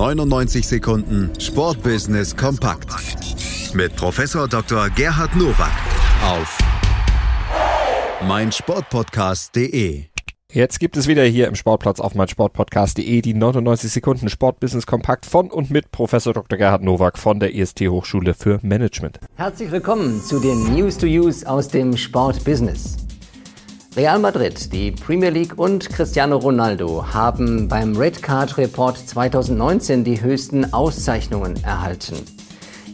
99 Sekunden Sportbusiness kompakt mit Professor Dr. Gerhard Nowak auf meinsportpodcast.de. Jetzt gibt es wieder hier im Sportplatz auf meinsportpodcast.de die 99 Sekunden Sportbusiness kompakt von und mit Professor Dr. Gerhard Nowak von der EST Hochschule für Management. Herzlich willkommen zu den News to Use aus dem Sportbusiness. Real Madrid, die Premier League und Cristiano Ronaldo haben beim Red Card Report 2019 die höchsten Auszeichnungen erhalten.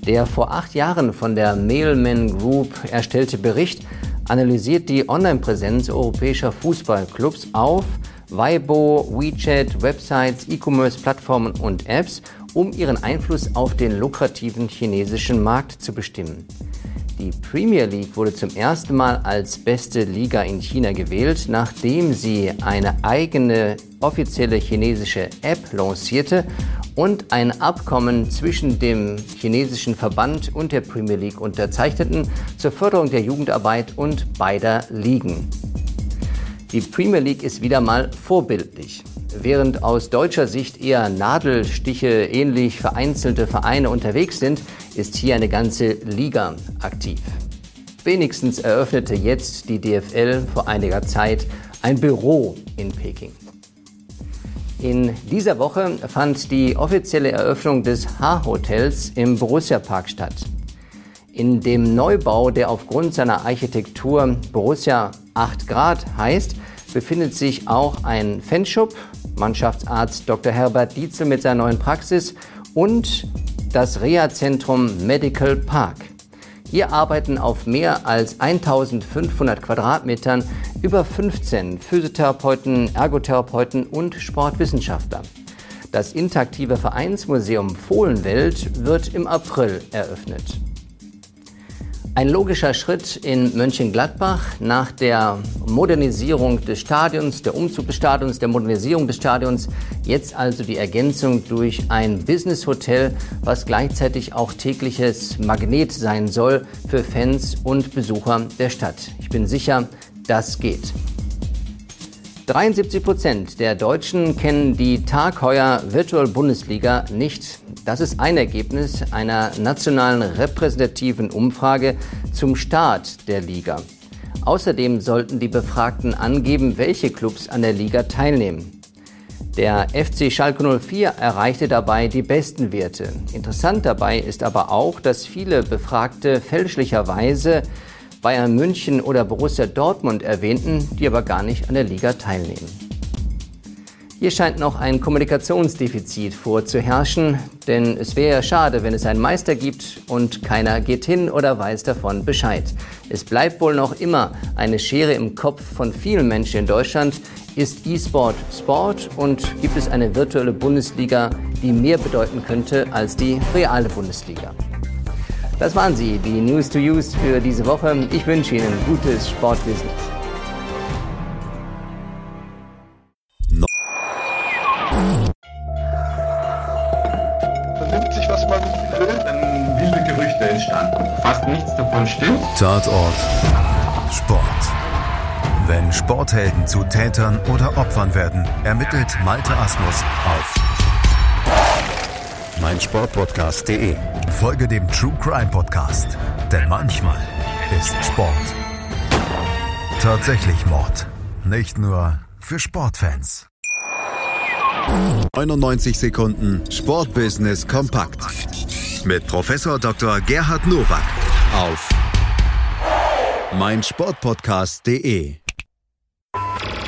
Der vor acht Jahren von der Mailman Group erstellte Bericht analysiert die Online-Präsenz europäischer Fußballclubs auf Weibo, WeChat, Websites, E-Commerce-Plattformen und Apps, um ihren Einfluss auf den lukrativen chinesischen Markt zu bestimmen. Die Premier League wurde zum ersten Mal als beste Liga in China gewählt, nachdem sie eine eigene offizielle chinesische App lancierte und ein Abkommen zwischen dem chinesischen Verband und der Premier League unterzeichneten zur Förderung der Jugendarbeit und beider Ligen. Die Premier League ist wieder mal vorbildlich. Während aus deutscher Sicht eher Nadelstiche ähnlich vereinzelte Vereine unterwegs sind, ist hier eine ganze Liga aktiv. Wenigstens eröffnete jetzt die DFL vor einiger Zeit ein Büro in Peking. In dieser Woche fand die offizielle Eröffnung des H-Hotels im Borussia Park statt. In dem Neubau, der aufgrund seiner Architektur Borussia 8 Grad heißt, befindet sich auch ein Fanshop, Mannschaftsarzt Dr. Herbert Dietzel mit seiner neuen Praxis und das Reha-Zentrum Medical Park. Hier arbeiten auf mehr als 1500 Quadratmetern über 15 Physiotherapeuten, Ergotherapeuten und Sportwissenschaftler. Das interaktive Vereinsmuseum Fohlenwelt wird im April eröffnet. Ein logischer Schritt in Mönchengladbach nach der Modernisierung des Stadions, der Umzug des Stadions, der Modernisierung des Stadions. Jetzt also die Ergänzung durch ein Business-Hotel, was gleichzeitig auch tägliches Magnet sein soll für Fans und Besucher der Stadt. Ich bin sicher, das geht. 73 Prozent der Deutschen kennen die Tagheuer Virtual Bundesliga nicht. Das ist ein Ergebnis einer nationalen repräsentativen Umfrage zum Start der Liga. Außerdem sollten die Befragten angeben, welche Clubs an der Liga teilnehmen. Der FC Schalke 04 erreichte dabei die besten Werte. Interessant dabei ist aber auch, dass viele Befragte fälschlicherweise Bayern München oder Borussia Dortmund erwähnten, die aber gar nicht an der Liga teilnehmen. Hier scheint noch ein Kommunikationsdefizit vorzuherrschen, denn es wäre ja schade, wenn es einen Meister gibt und keiner geht hin oder weiß davon Bescheid. Es bleibt wohl noch immer eine Schere im Kopf von vielen Menschen in Deutschland. Ist E-Sport Sport und gibt es eine virtuelle Bundesliga, die mehr bedeuten könnte als die reale Bundesliga? Das waren sie, die News to Use für diese Woche. Ich wünsche Ihnen gutes Sportbusiness. Vernimmt sich, was man will, dann wilde Gerüchte entstanden. Fast nichts davon stimmt. Tatort Sport. Wenn Sporthelden zu Tätern oder Opfern werden, ermittelt Malte Asmus auf meinsportpodcast.de. Folge dem True Crime Podcast, denn manchmal ist Sport tatsächlich Mord. Nicht nur für Sportfans. 99 Sekunden Sportbusiness kompakt mit Professor Dr. Gerhard Nowak auf meinsportpodcast.de.